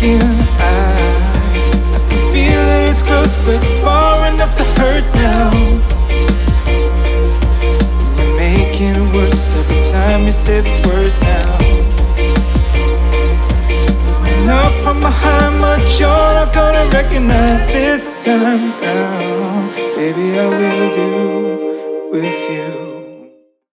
thinking. I, I can feel that it's close but far enough to hurt now. You're making it worse every time you say the word now. Love from behind my you're not gonna recognize this time now Baby I will do with you.